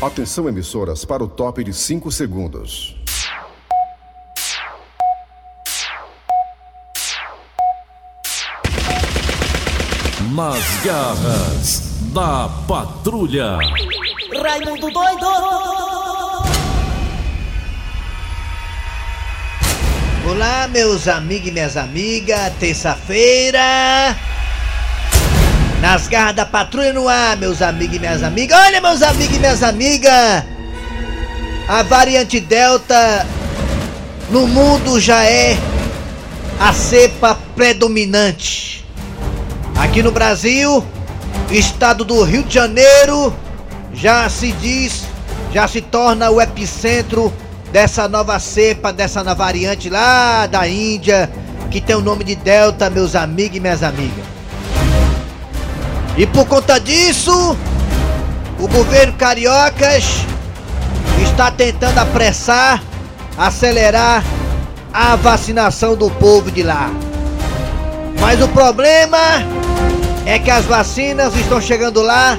Atenção emissoras para o top de 5 segundos. Nas garras da patrulha. Raimundo doido! Olá, meus amigos e minhas amigas, terça-feira. Nas garras da patrulha no ar, meus amigos e minhas amigas. Olha, meus amigos e minhas amigas. A variante Delta no mundo já é a cepa predominante. Aqui no Brasil, estado do Rio de Janeiro, já se diz, já se torna o epicentro dessa nova cepa, dessa nova variante lá da Índia, que tem o nome de Delta, meus amigos e minhas amigas. E por conta disso, o governo cariocas está tentando apressar, acelerar a vacinação do povo de lá. Mas o problema é que as vacinas estão chegando lá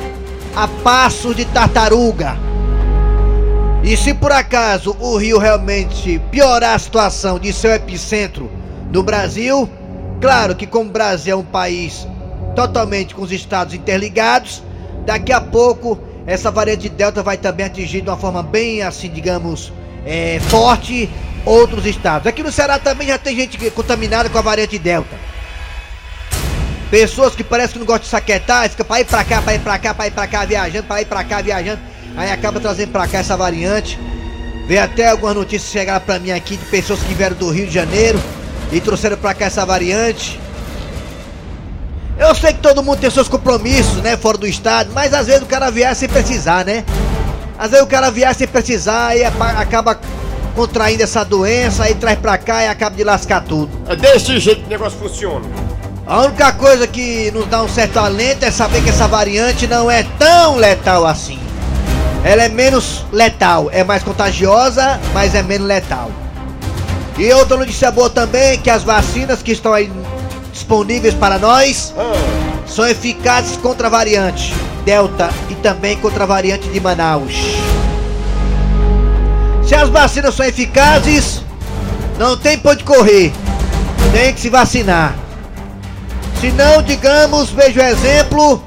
a passos de tartaruga. E se por acaso o Rio realmente piorar a situação de seu epicentro no Brasil, claro que como o Brasil é um país totalmente com os estados interligados, daqui a pouco essa variante Delta vai também atingir de uma forma bem assim, digamos, é, forte outros estados. Aqui no Ceará também já tem gente contaminada com a variante Delta. Pessoas que parecem que não gostam de saquetar, fica pra ir pra cá, pra ir pra cá, pra ir pra cá, viajando, pra ir pra cá, viajando. Aí acaba trazendo pra cá essa variante. Veio até algumas notícias chegaram pra mim aqui de pessoas que vieram do Rio de Janeiro e trouxeram pra cá essa variante. Eu sei que todo mundo tem seus compromissos, né, fora do estado, mas às vezes o cara viaja sem precisar, né? Às vezes o cara viaja sem precisar e acaba contraindo essa doença, aí traz pra cá e acaba de lascar tudo. É desse jeito que o negócio funciona. A única coisa que nos dá um certo alento é saber que essa variante não é tão letal assim. Ela é menos letal, é mais contagiosa, mas é menos letal. E outra notícia boa também é que as vacinas que estão aí disponíveis para nós são eficazes contra a variante Delta e também contra a variante de Manaus. Se as vacinas são eficazes, não tem por onde correr. Tem que se vacinar. Se não, digamos, veja o exemplo,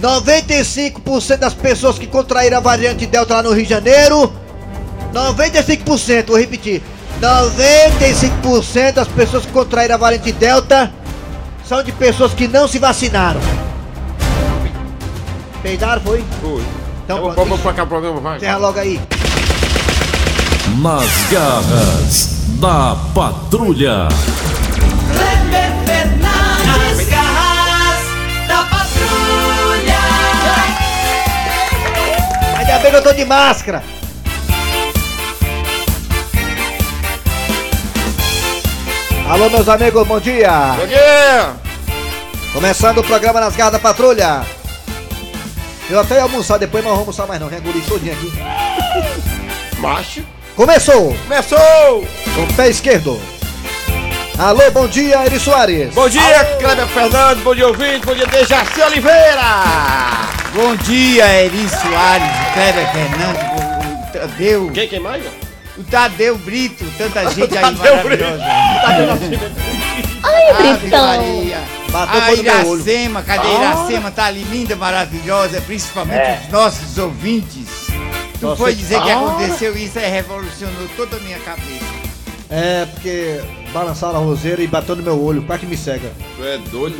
95% das pessoas que contraíram a variante Delta lá no Rio de Janeiro, 95%, vou repetir, 95% das pessoas que contraíram a variante Delta são de pessoas que não se vacinaram. Peidaram, foi? foi. Então, Então, pronto, vamos pra cá o programa, vai. Encerra logo aí. Nas garras da patrulha. Kleber Fernandes, garras da patrulha! Ainda bem que eu tô de máscara. Alô, meus amigos, bom dia. Bom dia! Começando o programa Nas Garras da Patrulha. Eu até ia almoçar depois, não vou almoçar mais não. Já engoli todinho aqui. Macho. Começou Começou! com o pé esquerdo. Alô, bom dia, Eri Soares. Bom dia, Kleber Fernando, bom dia ouvinte, bom dia Dejaci Oliveira! Bom dia, Eri Soares, Kleber Fernandes, Tadeu, Quem, quem mais? O Tadeu Brito, tanta gente aí Tadeu Brito. maravilhosa. Ai, Ave Britão! Maria. Bateu A. Iracema, cadê a Iracema? Tá ali linda, maravilhosa, principalmente os nossos ouvintes. Tu Nossa, foi dizer que ah. aconteceu isso e revolucionou toda a minha cabeça. É, porque balançaram a roseira e bateu no meu olho. Quase que me cega. Tu é doido.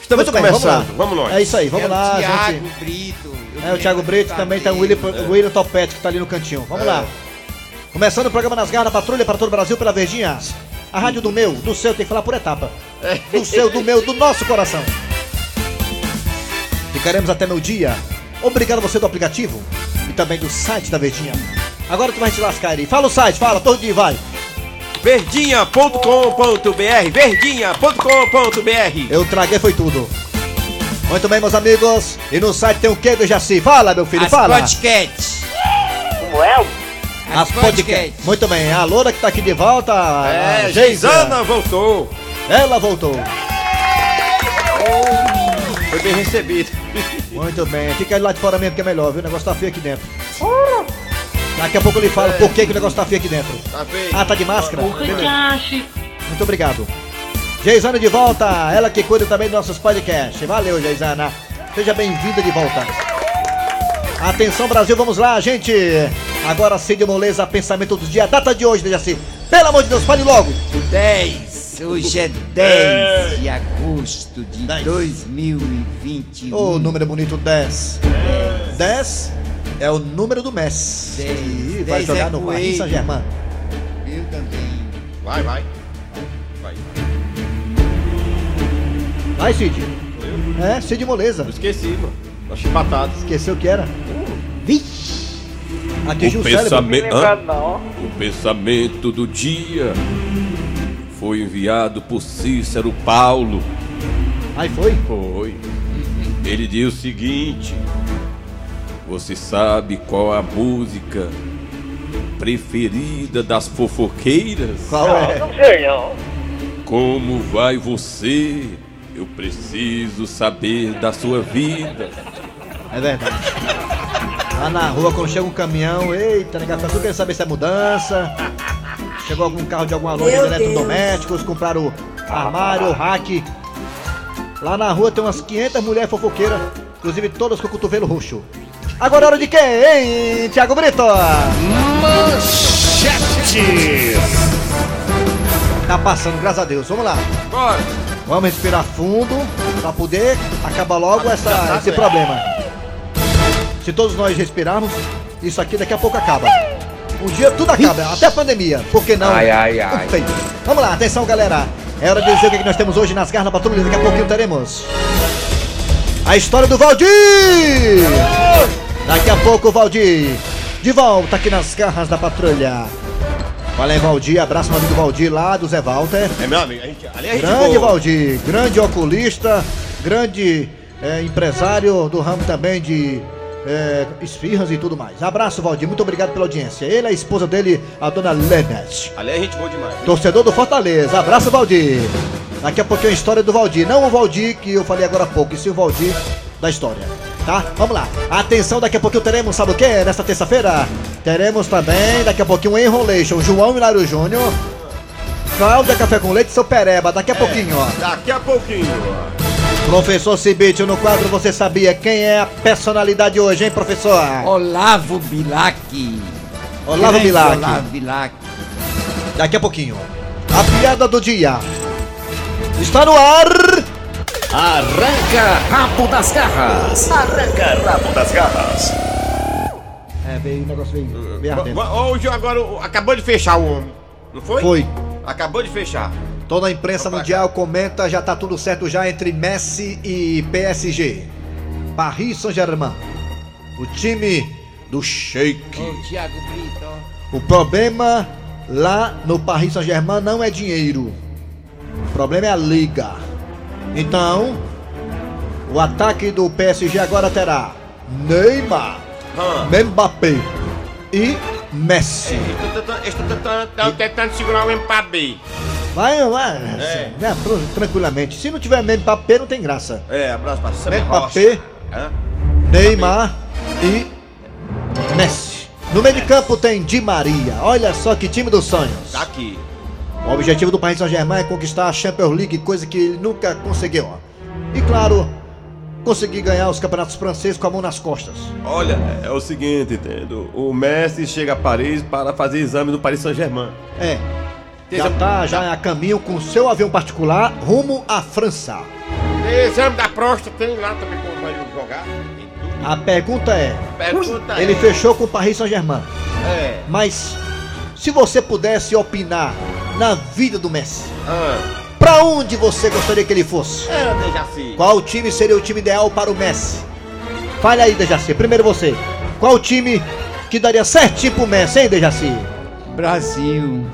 Estamos Muito bem, vamos lá. começando, nós. É isso aí, vamos é lá, o Thiago gente. Brito. É, o Thiago Brito também tem o Tadeu. William, o William Topete que tá ali no cantinho. Vamos É. lá. Começando o programa Nas Garras da Patrulha para todo o Brasil pela Verdinha. A rádio do meu, do seu, tem que falar por etapa. Do seu, do meu, do nosso coração. Ficaremos até meu dia. Obrigado a você do aplicativo e também do site da Verdinha. Agora tu vai te lascar aí. Fala o site, fala, todo dia vai. Verdinha.com.br Verdinha.com.br Eu traguei foi tudo. Muito bem, meus amigos. E no site tem o que, Jaci? Fala, meu filho, As fala. podcasts. As As podcasts. podcasts. Muito bem, a Loura que tá aqui de volta. É, a Geisana voltou. Ela voltou. Foi bem recebido. Muito bem, fica aí lá de fora mesmo que é melhor, viu? O negócio tá feio aqui dentro. Daqui a pouco eu lhe falo por que, que o negócio tá feio aqui dentro. Tá feio. Ah, tá de máscara? Muito obrigado. Geisana de volta, ela que cuida também dos nossos podcasts. Valeu, Geisana. Seja bem-vinda de volta. Atenção, Brasil, vamos lá, gente. Agora, Cid Moleza, pensamento do dia. Data de hoje, Dejaci. Pelo amor de Deus, fale logo. 10. Hoje é 10 de agosto de 10. 2021. Ô, número bonito 10. 10 é o número do Messi. Dez. E vai Dez jogar é no Paris. Saint-Germain. Eu também. Vai, vai. Vai. Vai, Cid. É, Cid Moleza. Eu esqueci, mano. Tá chibatado. Esqueceu o que era? Vixe! Atingiu o, O cérebro. pensamento, o pensamento do dia foi enviado por Cícero Paulo. Aí foi. Foi. Ele diz o seguinte: Você sabe qual a música preferida das fofoqueiras? Qual é? Como vai você? Eu preciso saber da sua vida. É verdade. Lá na rua, quando chega um caminhão, eita, negado, tá tudo querendo saber se é mudança. Chegou algum carro de alguma loja de eletrodomésticos, compraram armário, rack. Lá na rua tem umas 500 mulheres fofoqueiras, inclusive todas com o cotovelo roxo. Agora é hora de quem, hein, Thiago Brito? Tá passando, graças a Deus. Vamos lá. Bora. Vamos respirar fundo para poder acabar logo essa, tá esse problema. Se todos nós respirarmos, isso aqui daqui a pouco acaba. Um dia tudo acaba, até a pandemia. Por que não? Ai, ai, ai. Perfeito. Vamos lá, atenção galera. É hora de dizer o que é que nós temos hoje nas garras da patrulha. Daqui a pouquinho teremos a história do Valdir. Daqui a pouco o Valdir. De volta aqui nas garras da patrulha. Valeu, Valdir. Abraço, meu amigo Valdir lá do Zé Walter. É meu amigo. A gente, ali a gente Grande boa. Valdir, grande oculista, grande é, empresário do ramo também de é, esfirras e tudo mais. Abraço, Valdir, muito obrigado pela audiência. Ele é a esposa dele, a dona Lenet. Ali a gente boa demais. Torcedor do Fortaleza, abraço, Valdir. Daqui a pouquinho a história do Valdir. Não o Valdir que eu falei agora há pouco, e sim o Valdir da história. Tá? Vamos lá. Atenção, daqui a pouquinho teremos, sabe o que? Nesta terça-feira, teremos também, daqui a pouquinho, um Enrolation. João Hilário Júnior, Cláudia Café com Leite e seu Pereba. Daqui a pouquinho, ó. Daqui a pouquinho. ó. Professor Cibite, no quadro Você Sabia Quem é a personalidade hoje, hein, professor? Olavo Bilac. Olavo Bilac. Olavo Bilac. Daqui a pouquinho. A piada do dia. Está no ar. Arranca rabo das garras. É, veio o negócio veio va- Hoje agora acabou de fechar o homem. Não foi? Foi. Acabou de fechar. Toda a imprensa mundial comenta, já tá tudo certo já entre Messi e PSG. Paris Saint-Germain. O time do Sheik. Ô, Thiago Brito. ó. O problema lá no Paris Saint-Germain não é dinheiro. O problema é a liga. Então, o ataque do PSG agora terá Neymar, Hã. Mbappé e Messi. Estou tentando- Estou tentando segurar o Mbappé. Vai, vai, É. né, tran- tranquilamente. Se não tiver Mbappé, não tem graça. É, abraço pra Mbappé, Rocha. Hã? Neymar e Messi. No meio de campo tem Di Maria. Olha só que time dos sonhos. Tá aqui. O objetivo do Paris Saint-Germain é conquistar a Champions League, coisa que ele nunca conseguiu. E claro, conseguir ganhar os campeonatos franceses com a mão nas costas. Olha, é o seguinte, entendo. O Messi chega a Paris para fazer exame no Paris Saint-Germain. É. Já exame- tá já a caminho com seu avião particular rumo à França. Exame da próstata tem lá também como vai jogar. A pergunta é: Pergunta ele é- fechou com o Paris Saint-Germain, É. mas se você pudesse opinar na vida do Messi, Ah. pra onde você gostaria que ele fosse? É, Dejaci. Qual time seria o time ideal para o Messi? Fale aí, Dejaci. Primeiro você. Qual o time que daria certinho pro Messi, hein, Dejaci? Brasil.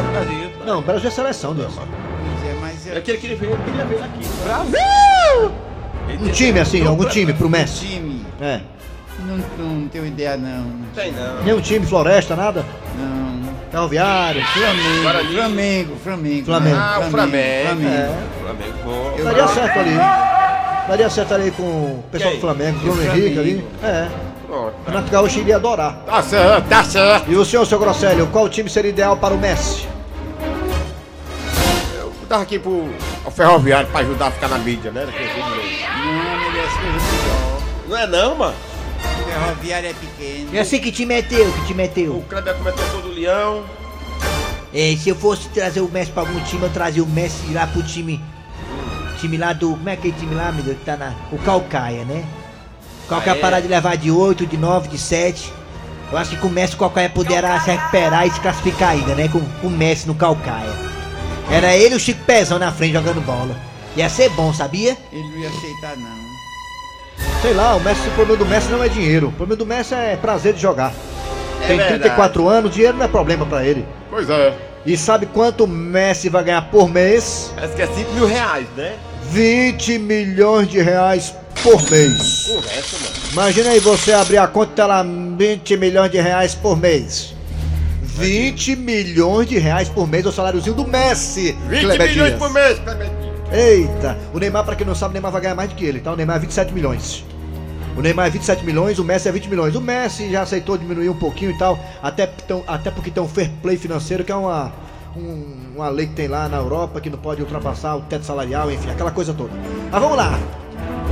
O Brasil. Não, Brasil é seleção, Deus. Pois é, É que ele queria ver, ele queria ver aqui. Brasil! Um time assim, algum time pro Messi. time. É. Não, não tenho ideia, não. Tem não. Nenhum time, Floresta, nada? Não. Ferroviário. Flamengo. Flamengo, Flamengo. Flamengo. Ah, o Flamengo. Flamengo. É. Flamengo bom. Daria certo ali. hein? Daria certo ali com o pessoal do? Flamengo, Bruno Flamengo. Henrique ali. É. Pronto. Renato Gaúcho iria adorar. Tá certo, tá certo. E o senhor, seu Grosselio, qual time seria ideal para o Messi? Eu tava aqui pro ao ferroviário pra ajudar a ficar na mídia, né? Daquele jeito mesmo. Não, melhor. Não é não, mano. O ferroviário é pequeno. Eu sei que time é teu, que time é O teu. Kleber cometeu todo o leão. É, se eu fosse trazer o Messi pra algum time, eu trazia o Messi lá pro time. Time lá do. Como é aquele time lá, meu Deus, que tá na. O Calcaia, né? Ah, é? parar de levar de 8, de 9, de 7. Eu acho que com o Messi o Calcaia poderá se recuperar e se classificar ainda, né? Com, com o Messi no Calcaia. Era ele e o Chico Pezão na frente jogando bola. Ia ser bom, sabia? Ele não ia aceitar, não. Sei lá, o Messi, o problema do Messi não é dinheiro. O problema do Messi é prazer de jogar. Tem verdade. 34 anos, dinheiro não é problema pra ele. Pois é. E sabe quanto o Messi vai ganhar por mês? Parece que é 5 mil reais, né? 20 milhões de reais por mês. Imagina aí você abrir a conta e tá lá 20 milhões de reais por mês. 20 milhões de reais por mês é o saláriozinho do Messi. 20 Kleber milhões Dias. por mês. Eita, o Neymar, pra quem não sabe, o Neymar vai ganhar mais do que ele, tá? O Neymar é 27 milhões. O Neymar é 27 milhões, o Messi é 20 milhões. O Messi já aceitou diminuir um pouquinho e tal, até, tão- até porque tem um fair play financeiro, que é uma, um- uma lei que tem lá na Europa que não pode ultrapassar o teto salarial, enfim, aquela coisa toda. Mas vamos lá.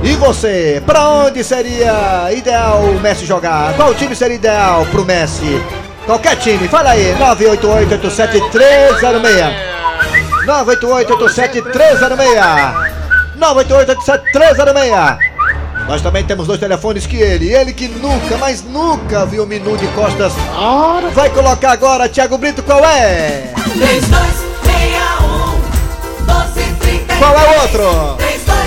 E você, pra onde seria ideal o Messi jogar? Qual time seria ideal pro Messi? Qualquer time, fala aí, 988-87306. 988-87306 988-87306 Nós também temos dois telefones que ele, ele que nunca, mas nunca viu o menu de costas Vai colocar agora, Thiago Brito, qual é? 3261 1233 Qual é o outro? 3261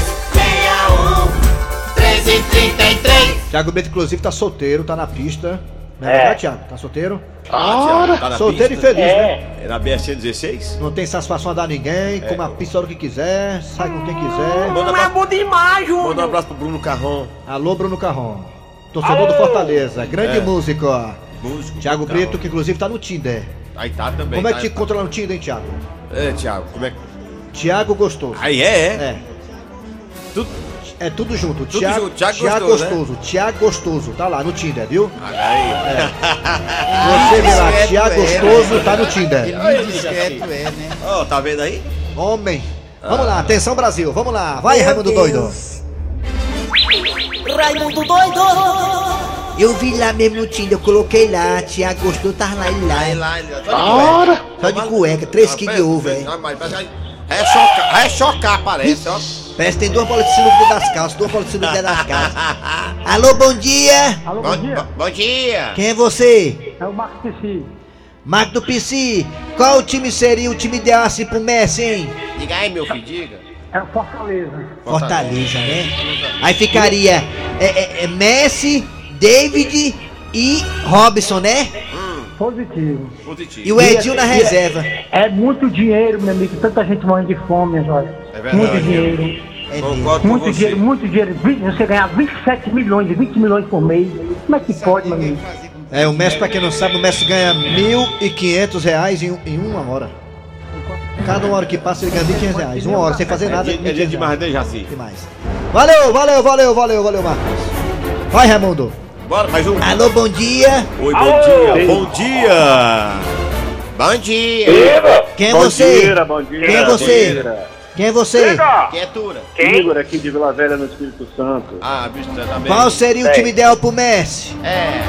1333 Thiago Brito, inclusive, tá solteiro, tá na pista Não é, É. verdade, Thiago? Tá solteiro? Ah, tá na solteiro pista. e feliz, né? É, É na BSC 16? Não tem satisfação a dar a ninguém, come a pista a hora que quiser, sai com quem quiser Manda um abraço, demais, manda um abraço pro Bruno Carrão. Alô, Bruno Carrão Torcedor do Fortaleza, grande É. músico, ó Músico. Thiago Brito, que inclusive tá no Tinder. Aí tá também. Como é tá, que te encontra lá no Tinder, hein, Thiago? É, Thiago, como é que. Thiago Gostoso. Aí é, é. É, Tudo. É tudo junto. Tudo Thiago, junto, Thiago Gostoso, né? Gostoso. Thiago Gostoso, tá lá no Tinder, viu? Aí. Você vê lá, Thiago é, Gostoso, né? tá no Ele Tinder. discreto é, né? Ó, tá vendo aí? Homem. Vamos lá, atenção Brasil, vamos lá. Vai, Raimundo Doido. Raimundo doido Eu vi lá mesmo no Tinder, eu coloquei lá, Thiago Gostoso, tava lá e lá. lá, ele. Ora! Só de cueca, 3 quilos de ovo, velho. É chocar, é chocar, parece, ó. Parece que tem duas bolas de sinuca dentro das calças, duas bolas de sinuca dentro das calças. Alô, bom dia. Alô, Bom, bom dia. bom- dia! Quem é você? É o Marcos Pessi. Marco do PC, qual o time seria o time ideal assim pro Messi, hein? Diga aí, meu filho, diga. É o Fortaleza. Fortaleza, né? Aí ficaria é, é, é Messi, David e Robson, né? Positivo. Positivo. E o Edil na reserva. É muito dinheiro, meu amigo. Tanta gente morrendo de fome, olha. É verdade. Muito dinheiro. É. Concordo com Muito você. dinheiro, muito dinheiro. Você ganhar 27 milhões, 20 milhões por mês. Como é que pode, meu amigo? É, o Messi, pra quem não sabe, o Messi ganha 1.500 reais em, em uma hora. Cada uma hora que passa ele ganha 1.500 reais. Uma hora, sem fazer É nada. dia, é dia 1.500 demais, né, Jaci? Demais. Valeu, valeu, valeu, valeu, valeu, Marcos. Vai, Raimundo. Bora, mais um. Alô, bom dia. Oi, bom dia, bom dia! Bom dia! Quem é Bom você? dia, bom dia. Quem é você? Quem é você? Quietura! Igor aqui de Vila Velha no Espírito Santo. Ah, bicho, tá bem. Qual seria o Bem. time ideal pro Messi? É.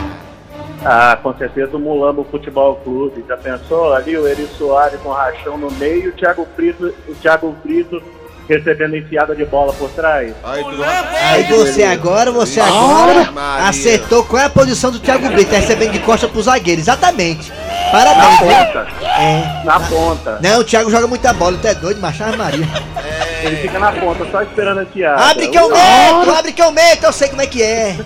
Ah, com certeza o Mulambo Futebol Clube. Já pensou ali o Eri Soares com rachão no meio e o Thiago Brito, o Thiago Brito recebendo enfiada de bola por trás? Aí, tudo Aí você agora, você agora Maria. acertou qual é a posição do Thiago Brito, recebendo de costa pro zagueiro, exatamente. Na Parabéns, viu? ponta, É. na ponta. Não, o Thiago joga muita bola, tu é doido, Machado Maria. Ele fica na ponta, só esperando a enfiada. Abre que eu meto, abre que eu meto, eu sei como é que é.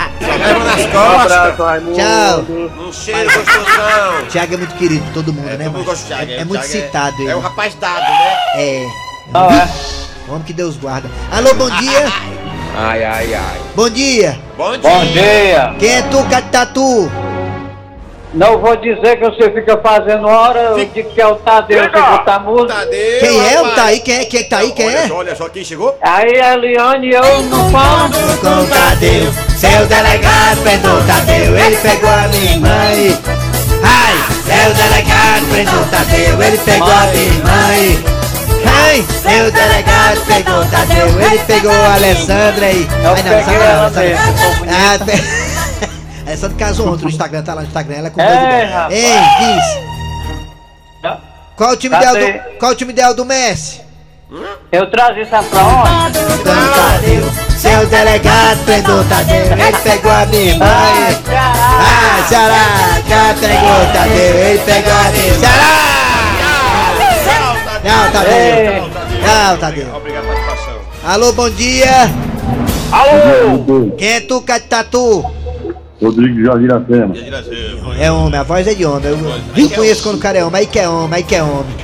Leva nas Um costas. Tchau. Um cheiro gostosão. Thiago é muito querido todo mundo, É, né, todo mundo mano? Thiago. É, é muito Thiago citado ele. É o rapaz dado, né? É. Homem que Deus guarda. Alô, bom dia. Ai, ai, ai. Bom dia. Bom dia! dia! Quem é tu, Catatu? Não vou dizer que você fica fazendo hora, eu digo que é o Tadeu que botar música. Tadeu, Quem é o tá aí? Quem é? Quem é que tá aí? Quem olha é? Só, olha só quem chegou. Aí a Eliane e eu não falamos. Com o Tadeu, seu delegado prendeu o Tadeu, ele pegou a minha mãe. Ai, seu delegado prendeu o Tadeu, ele pegou a minha mãe. Ai, seu delegado pegou o Tadeu, ele pegou a Alessandra aí. Eu Ai, não, não, bonita. Ah, pe- Alessandra casou ontem no Instagram, tá lá no Instagram, ela é com É, dois igual. rapaz. Ei, diz, qual o time ideal do, qual o time ideal do Messi? Eu trago isso pra onde? Então, Tadeu, seu delegado prendeu o Tadeu, ele pegou a minha mãe. Ah, Ceará, já pegou o Tadeu, ele pegou a minha Ceará! Não, Tadeu. Não, Tadeu. Obrigado pela participação. Alô, bom dia. Alô! Quem é tu, Catatu? Rodrigo Jardim Iracema. É homem, a voz é de homem. Eu eu conheço quando o cara é homem, aí que é homem, aí que é homem.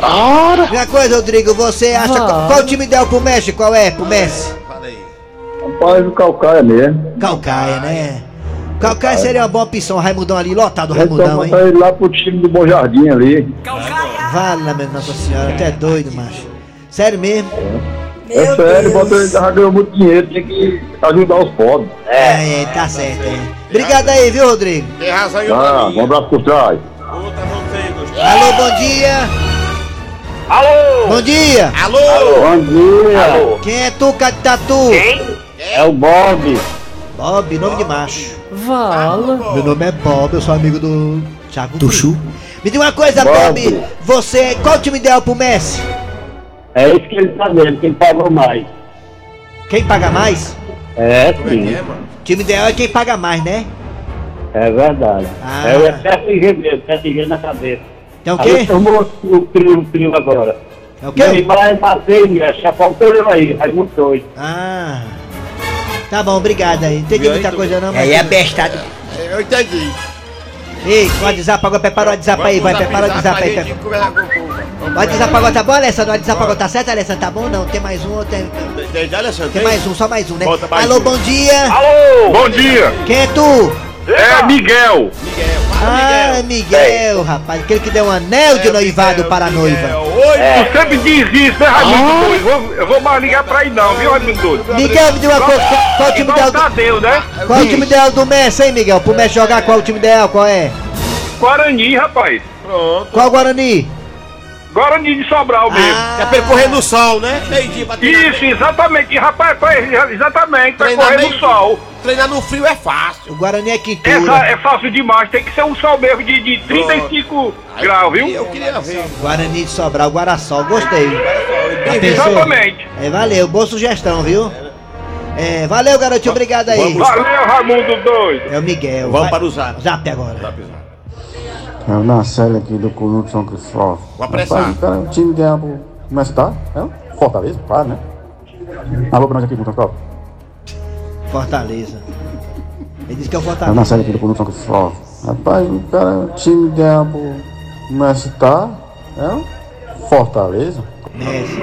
Uma coisa, Rodrigo, você acha. Qual, qual o time ideal pro Messi? Qual é pro Messi? Fala aí. Rapaz, o Calcaia mesmo. Calcaia, né? Calcaia seria uma boa opção, o Raimundão ali, lotado o só Raimundão, hein? ele lá pro time do Bom Jardim ali. Vala, minha Nossa Senhora, até doido, macho. Sério mesmo? é sério, bota ele já ganhou muito dinheiro, tem que ajudar os pobres. É, é, tá certo, é. Obrigado aí, viu, Rodrigo? Tem razão aí, Ah, um abraço por trás. Outra. Alô, bom dia. Alô! Bom dia. Alô? Bom dia. Quem é tu, Catatu? É o Bob. Bob, nome de macho. Vala. Meu nome é Bob, eu sou amigo do Thiago Tuxu. Me diga uma coisa, Bob. Bob. Você, qual o time ideal pro Messi? É isso que ele tá vendo, quem pagou mais. Quem paga mais? É, é que é, mano? Time ideal é quem paga mais, né? É verdade. Ah. É o PSG mesmo, PSG na cabeça. Tem o Aí quê? tomou o trio, o trio agora. É o quê? Neymar, Mbappé, já faltou ele aí, Raimundo doido. Ah. Tá bom, obrigado aí. Não entendi muita coisa não, mas... Aí é bestado. É, Eu entendi. Ei, o WhatsApp agora, prepara o WhatsApp aí, vai, prepara o WhatsApp aí. O WhatsApp agora tá bom, Alessandro? O WhatsApp agora tá certo, Alessandro? Tá bom? Não, tem mais um ou tem... Tem, tem, Alessandro, Tem tem? mais um, só mais um, né? Alô, um. bom dia. Alô! Bom dia, Quem é tu? é Miguel. Miguel. Ah, Miguel, rapaz. Aquele que deu um anel de É, noivado Miguel, para a noiva. Oi, Tu sempre diz isso, né, Raimundo doido? Vou- Eu vou mais ligar pra aí não, viu, Raimundo doido? Miguel, me diga uma coisa. Qual, qual o time ideal o do, Tadeu, né? qual o time ideal do Messi, hein, Miguel? Pro Messi jogar, qual o time ideal? Qual é? Guarani, rapaz. Pronto. Qual o Guarani? Guarani de Sobral mesmo. É percorrer no sol, né? Meio dia pra. Isso, exatamente. E, rapaz, exatamente, pra Treinar correr bem- no sol. Treinar no frio é fácil. O Guarani é Essa quintura. é fácil demais, tem que ser um sol mesmo de, de 35 graus, viu? Eu queria ver. Guarani de Sobral, Guaraçol, gostei. Pensou? Exatamente. É, valeu, boa sugestão, viu? É, valeu, garotinho, obrigado aí. Vamos. Valeu, Raimundo doido. É o Miguel. Vamos Vai- para o zap. Zap agora. É o Narcélio aqui do de São Cristóvão. Vou apressar. Rapaz, o cara, o time ganhar pro. Como é que tá? É o Fortaleza, claro, né? Alô, pra nós aqui do São Cristóvão. Fortaleza. Ele disse que é o É o Fortaleza. Narcélio aqui do de São Cristóvão. Rapaz, o cara, o time ganhar pro. Como é que tá? É o Fortaleza. Messi.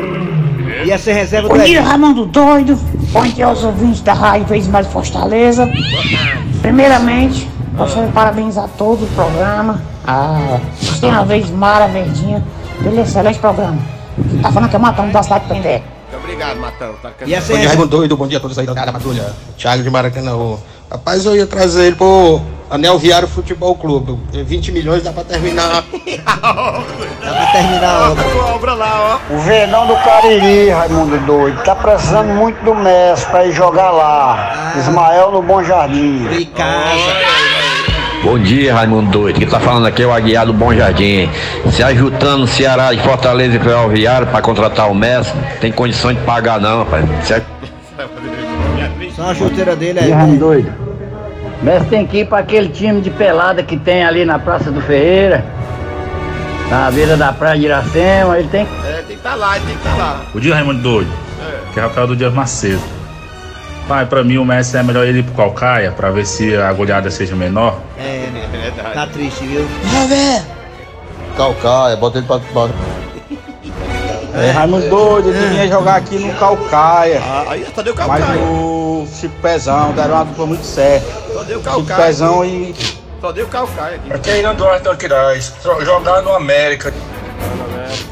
Ia ser reserva do Edson. Raimundo Doido. Bom dia aos ouvintes da Rádio Vez Mais Fortaleza. Primeiramente, gostaria de parabenizar todo o programa. Ah, têm uma vez Mara Verdinha pelo excelente programa. Tá falando que é matando da cidade de Pendé. Muito obrigado, Matão. Tá Ia ser Bom dia. Raimundo Doido. Bom dia a todos aí da da Patrulha. Thiago de Maracanã. Rapaz, eu ia trazer ele pro Anel Viário Futebol Clube. 20 milhões dá pra terminar. Dá pra terminar a obra. Obra lá, ó. O Verdão do Cariri, Raimundo Doido, tá precisando muito do Messi pra ir jogar lá. Ismael no Bom Jardim. Casa. Bom dia, Raimundo Doido. Quem tá falando aqui é o Aguiar do Bom Jardim. Se ajudando Ceará e Fortaleza e Ferroviário para contratar o Messi, tem condições de pagar não, rapaz. Se a- Só a chuteira dele é. Raimundo Doido. Messi tem que ir pra aquele time de pelada que tem ali na Praça do Ferreira. Na beira da praia de Iracema, ele tem É, tem que estar lá, tem que estar lá. O dia Raimundo Doido, que é Rafael do Dias Macedo. Pai, pra mim o Messi é melhor ele ir pro Calcaia pra ver se a agulhada seja menor. É, tá triste, viu? Calcaia, bota ele pra. Bota. É, Raimundo Doido, ele vinha jogar aqui no Calcaia. Ah, aí só deu Mas calcaia. o Chico Pezão deram uma dupla muito certa. Só deu Chico calcaia. Pezão e Só deu calcaia aqui. Aqui é Irã Duarte Aquiraz, jogar no América.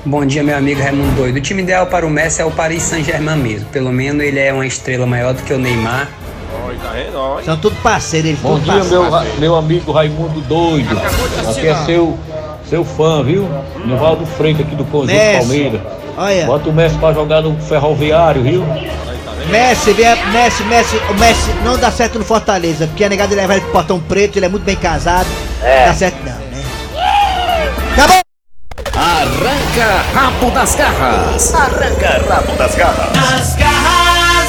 Bom dia, meu amigo Raimundo Doido. O time ideal para o Messi é o Paris Saint-Germain mesmo. Pelo menos ele é uma estrela maior do que o Neymar. Oi. São tudo parceiros, eles Bom tudo dia, meu, meu amigo Raimundo Doido. Aqui é seu, seu fã, viu? Nivaldo Freitas aqui do Conjunto Messi. Palmeiras. Olha. Bota o Messi pra jogar no Ferroviário, viu? Messi, vem, Messi, Messi, o Messi não dá certo no Fortaleza, porque a negada leva ele pro portão preto, ele é muito bem casado. É. Não dá certo não, Arranca rabo das garras. Arranca rabo das garras. As garras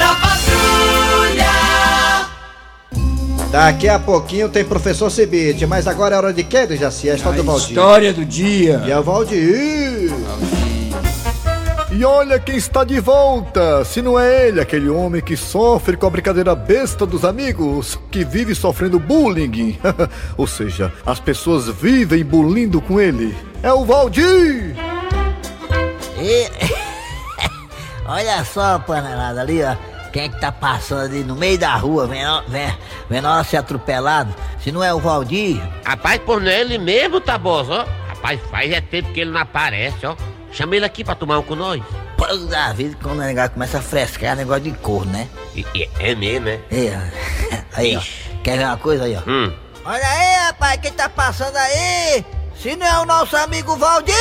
da patrulha. Daqui a pouquinho tem professor Cibite, mas agora é hora de quê, do Jaci? É a história do Valdir. História do dia. E é o Valdir. E olha quem está de volta! Se não é ele, aquele homem que sofre com a brincadeira besta dos amigos, que vive sofrendo bullying. Ou seja, as pessoas vivem bullying com ele. É o Valdir! E... Olha só, panelada ali, ó. Quem é que tá passando ali no meio da rua, vendo, vendo, vendo a hora ser atropelado? Se não é o Valdir. Rapaz, por não é ele mesmo, Tabosa, ó. Rapaz, faz é tempo que ele não aparece, ó. Chama ele aqui pra tomar um com nós. Pô, da vida, quando o negócio começa a frescar, é negócio de cor, né? E- e- é mesmo, né? É, ó. aí, ó. Quer ver uma coisa aí, ó? Hum. Olha aí, rapaz, quem tá passando aí? Se não é o nosso amigo Valdir!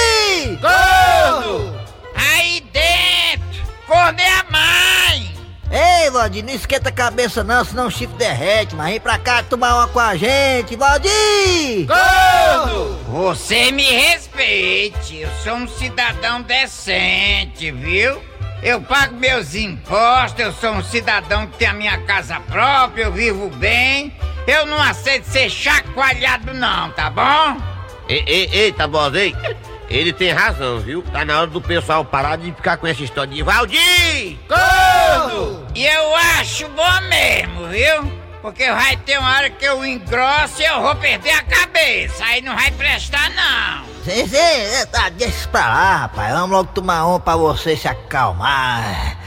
Corno! Aí dentro! Corno é a mãe! Ei, Valdir, não esquenta a cabeça não, senão o chifre derrete, mas vem pra cá tomar uma com a gente, Valdir! Corno! Você me respeite, eu sou um cidadão decente, viu? Eu pago meus impostos, eu sou um cidadão que tem a minha casa própria, eu vivo bem. Eu não aceito ser chacoalhado não, tá bom? Ei, ei, ei, Tabosa, ei. Ele tem razão, viu? Tá na hora do pessoal parar de ficar com essa história de Valdir! Corno! E eu acho bom mesmo, viu? Porque vai ter uma hora que eu engrosso e eu vou perder a cabeça. Aí não vai prestar, não. Sim, sim, é, tá, deixa isso pra lá, rapaz. Vamos logo tomar um pra você se acalmar.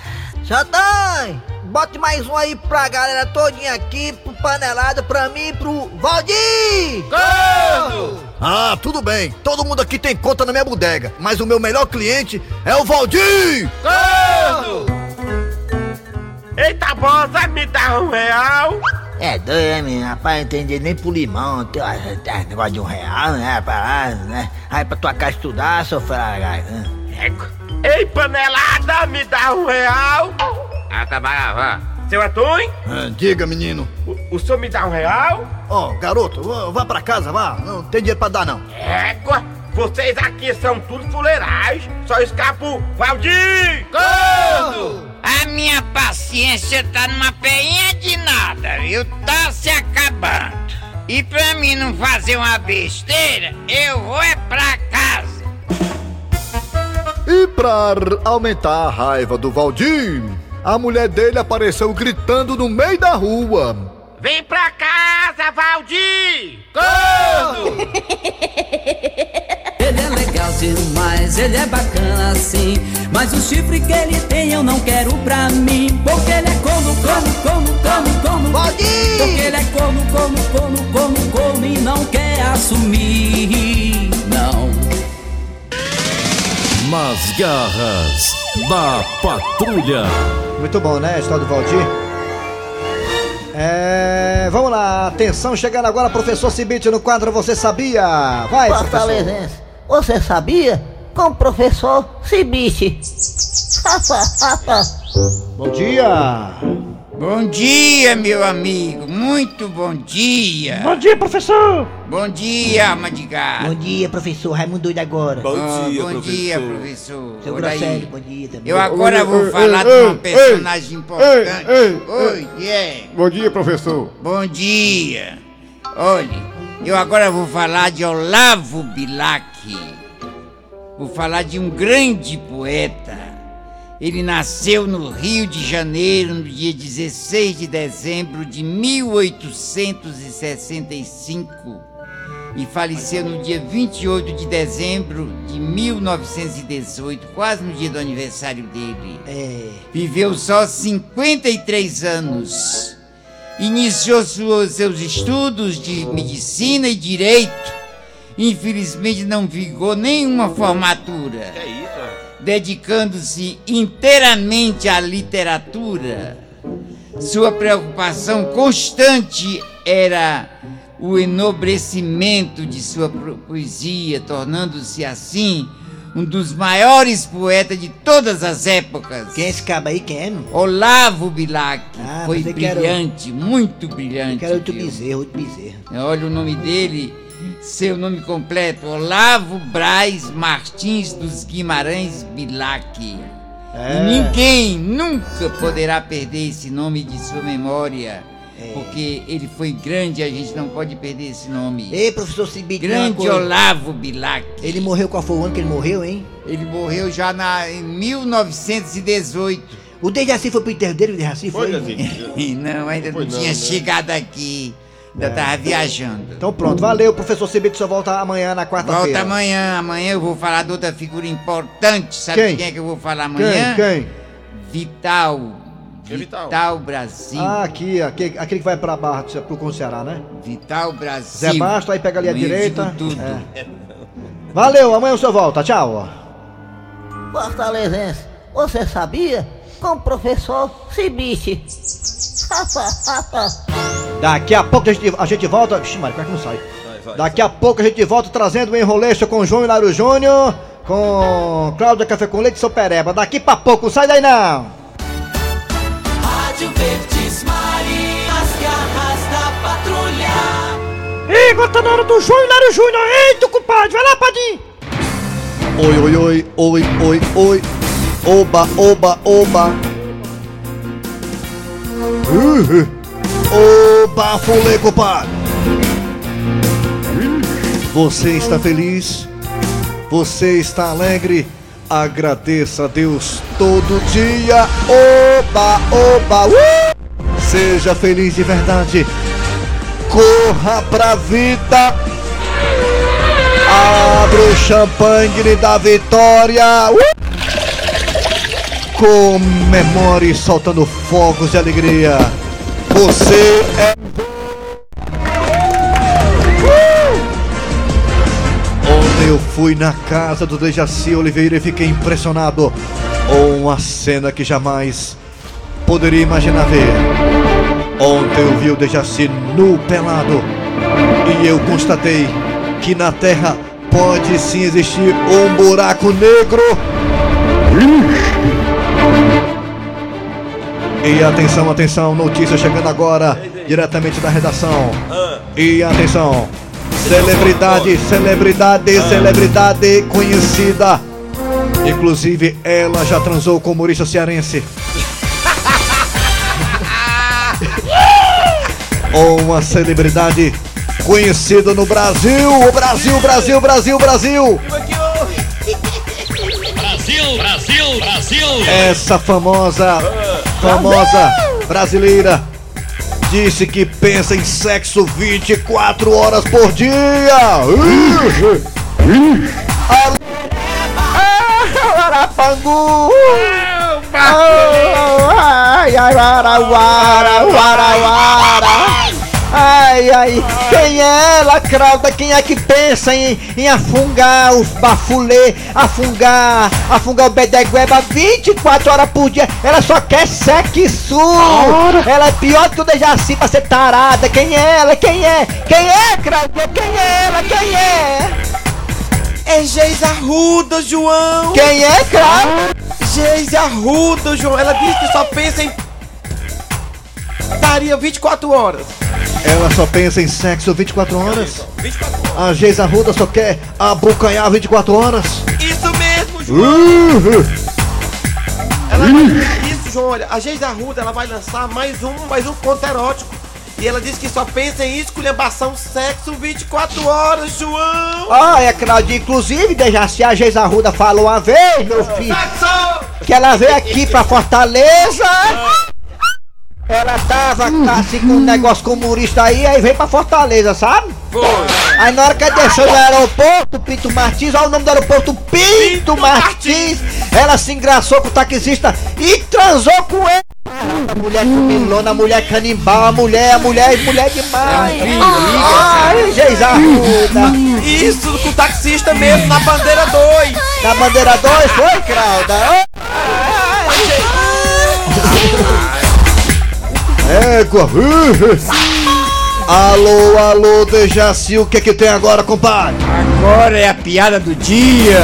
Xandão, bote mais um aí pra galera todinha aqui, pro panelada, pra mim e pro Valdir! Corno! Ah, tudo bem. Todo mundo aqui tem conta na minha bodega, mas o meu melhor cliente é o Valdir! Corno! Ei, Tabosa, me dá um real! É doido, né, menino? Rapaz, não entendi nem pro limão. Tem tem negócio de um real, né? Pra lá, né? Aí pra tua casa estudar, seu fragás. Né? Ei, panelada, me dá um real! Ah, tá, vai, vá. Seu Antônio, Ah, diga, menino. o, o senhor me dá um real? Ó, garoto, vá- pra casa, vá. Não tem dinheiro pra dar, não. Égua, vocês aqui são tudo fuleirais. Só escapo Valdir! Corno! A minha paciência tá numa peinha de nada, viu? Tá se acabando. E pra mim não fazer uma besteira, eu vou é pra casa. E pra aumentar a raiva do Valdir, a mulher dele apareceu gritando no meio da rua. Vem pra casa, Valdir! Corno! Ele é legal demais, ele é bacana assim. Mas o chifre que ele tem eu não quero pra mim. Porque ele é corno, corno, corno, corno, corno. Valdir! Porque ele é corno, corno, corno, corno, corno e não quer assumir. Não. Nas garras da patrulha. Muito bom, né? A história do Valdir. É. Vamos lá, atenção, chegando agora, professor Cibite no quadro Você Sabia? Vai, professor. Fortalezense, você sabia? Com o professor Cibite. Bom dia! Bom dia, meu amigo. Muito bom dia. Bom dia, professor! Bom dia, gato. Bom dia, professor Raimundo doido agora. Bom dia, bom dia, professor. Seu Olha aí. Grosselio, bom dia também. Eu agora vou falar ei, de uma personagem ei, importante. ei, ei, Oi, yeah. Bom dia, professor. Bom dia. Olha, eu agora vou falar de Olavo Bilac. Vou falar de um grande poeta. Ele nasceu no Rio de Janeiro no dia 16 de dezembro de 1865 e faleceu no dia 28 de dezembro de 1918, quase no dia do aniversário dele. É. Viveu só 53 anos. Iniciou sua- seus estudos de medicina e direito. Infelizmente não vingou nenhuma formatura. É isso? Dedicando-se inteiramente à literatura. Sua preocupação constante era o enobrecimento de sua poesia, tornando-se assim um dos maiores poetas de todas as épocas. Quem é esse cabo aí? Quem é? meu? Olavo Bilac. Ah, Foi brilhante, muito brilhante. Que era outro viu? bezerro, outro bezerro. Olha o nome dele, seu nome completo, Olavo Braz Martins dos Guimarães Bilac. É. E ninguém nunca poderá perder esse nome de sua memória. É. Porque ele foi grande, a gente não pode perder esse nome. Ei, professor Cibite, Grande. Olavo Bilac. Ele morreu qual foi o ano que ele morreu, hein? Ele morreu já na, em 1918. O Dejaci foi pro enterro dele, o Dejaci foi? não, ainda Foi não, não, tinha né? chegado aqui. Ainda É. tava viajando. Então pronto, valeu, professor Cibite, só volta amanhã na quarta-feira. Volta amanhã. Amanhã eu vou falar de outra figura importante. Sabe Quem? quem, é que eu vou falar amanhã? Quem? Quem? Vital. Que Vital? Vital Brasil. Ah, aqui, aquele, aquele que vai pra Barra, pro com Ceará, né? Vital Brasil. Zé Basto, aí pega ali a direita. digo tudo. É. Valeu, amanhã o senhor volta, tchau. Fortalezense, você sabia? Com o professor Cibite. Daqui a pouco a gente, a gente volta. Vixe, Mário, como é que não sai? Daqui a pouco a gente volta trazendo o enroleixo com João Hilário Júnior, com Cláudia Café com Leite e Sopereba. Daqui pra pouco, sai daí não! Rádio Verdes Maria, as garras da patrulha. Ih, agora tá na hora do João Hilário Júnior! Eita, compadre, vai lá, Padim! Oi, oi, oi, oi, oi, oi. Oba, oba, oba. Ih, Oba, fulê, compadre. Você está feliz? Você está alegre? Agradeça a Deus todo dia. Oba, oba. Uh! Seja feliz de verdade. Corra pra vida. Abre o champanhe da vitória. Uh! Comemore soltando fogos de alegria. Você é. Ontem eu fui na casa do Dejaci Oliveira e fiquei impressionado com uma cena que jamais poderia imaginar ver. Ontem eu vi o Dejaci nu pelado e eu constatei que na Terra pode sim existir um buraco negro. E atenção, atenção, notícia chegando agora, diretamente da redação. E atenção, celebridade, celebridade, celebridade conhecida. Inclusive, ela já transou com o humorista cearense. Ou uma celebridade conhecida no Brasil. O Brasil, Brasil, Brasil, Brasil. Brasil, Brasil, Brasil. Essa famosa, famosa brasileira disse que pensa em sexo 24 horas por dia. Arapangu! Ai, ai, wara, wara, wara. Ai, ai, quem é ela, Crauda? Quem é que pensa em, em afungar os bafulê, afungar, afungar o bedegueba 24 horas por dia? Ela só quer sexo! Ela é pior que o Dejaci pra ser tarada. Quem é ela? Quem é? Quem é, Crauda? Quem é ela? Quem é? É Geis Arruda, João! Quem é, Crauda? Geis Arruda, João! Ela disse que só pensa em. Daria 24 horas! Ela só pensa em sexo 24 horas? A Geisa Arruda só quer abocanhar 24 horas? Isso mesmo, João! Uhum. Ela vai... Isso, João, olha, a Geis Arruda ela vai lançar mais um, mais um conto erótico. E ela disse que só pensa em esculhambação sexo 24 horas, João! Ah, é Claudinho, inclusive, Dejaci, a Geisa Arruda falou uma vez, meu filho, que ela veio aqui pra Fortaleza Ela tava assim com um negócio com humorista aí, aí veio pra Fortaleza, sabe? Foi. Aí na hora que ela desceu no aeroporto, Pinto Martins, olha o nome do aeroporto, Pinto, Martins, ela se engraçou com o taxista e transou com ele. A mulher comilona, a mulher canibal, a mulher, a mulher, mulher demais. Ai, Geis Arruda. Isso, com o taxista mesmo, na bandeira 2. Na bandeira 2, foi, Crauda? Égua. Alô, alô, Dejaci, o que que tem agora, compadre? Agora é a piada do dia.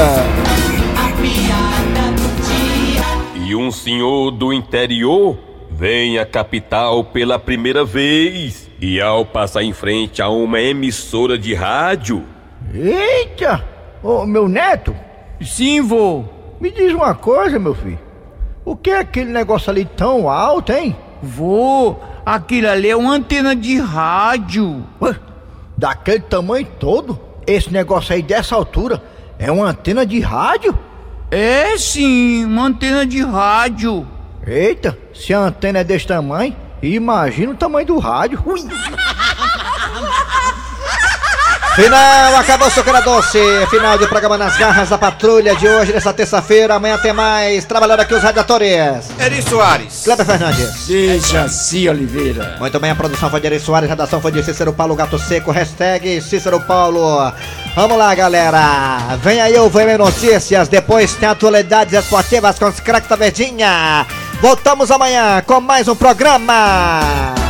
E um senhor do interior vem à capital pela primeira vez. E ao passar em frente a uma emissora de rádio, Eita! Ô, meu neto? Sim, vô. Me diz uma coisa, meu filho. O que é aquele negócio ali tão alto, hein? Vô, aquilo ali é uma antena de rádio. Ué, daquele tamanho todo? Esse negócio aí dessa altura é uma antena de rádio? É sim, uma antena de rádio. Eita, se a antena é desse tamanho, imagina o tamanho do rádio. Ui. Final, acabou o Sucura Doce. Final de programa nas garras da patrulha de hoje, nessa terça-feira. Amanhã tem mais. Trabalhando aqui os radiadores. Eri Soares. Kleber Fernandes. Dejaci Oliveira. Muito bem, a produção foi de Eri Soares, a redação foi de Cícero Paulo Gato Seco, hashtag Cícero Paulo. Vamos lá, galera. Vem aí o VM Notícias, depois tem atualidades esportivas com os craques da Verdinha. Voltamos amanhã com mais um programa.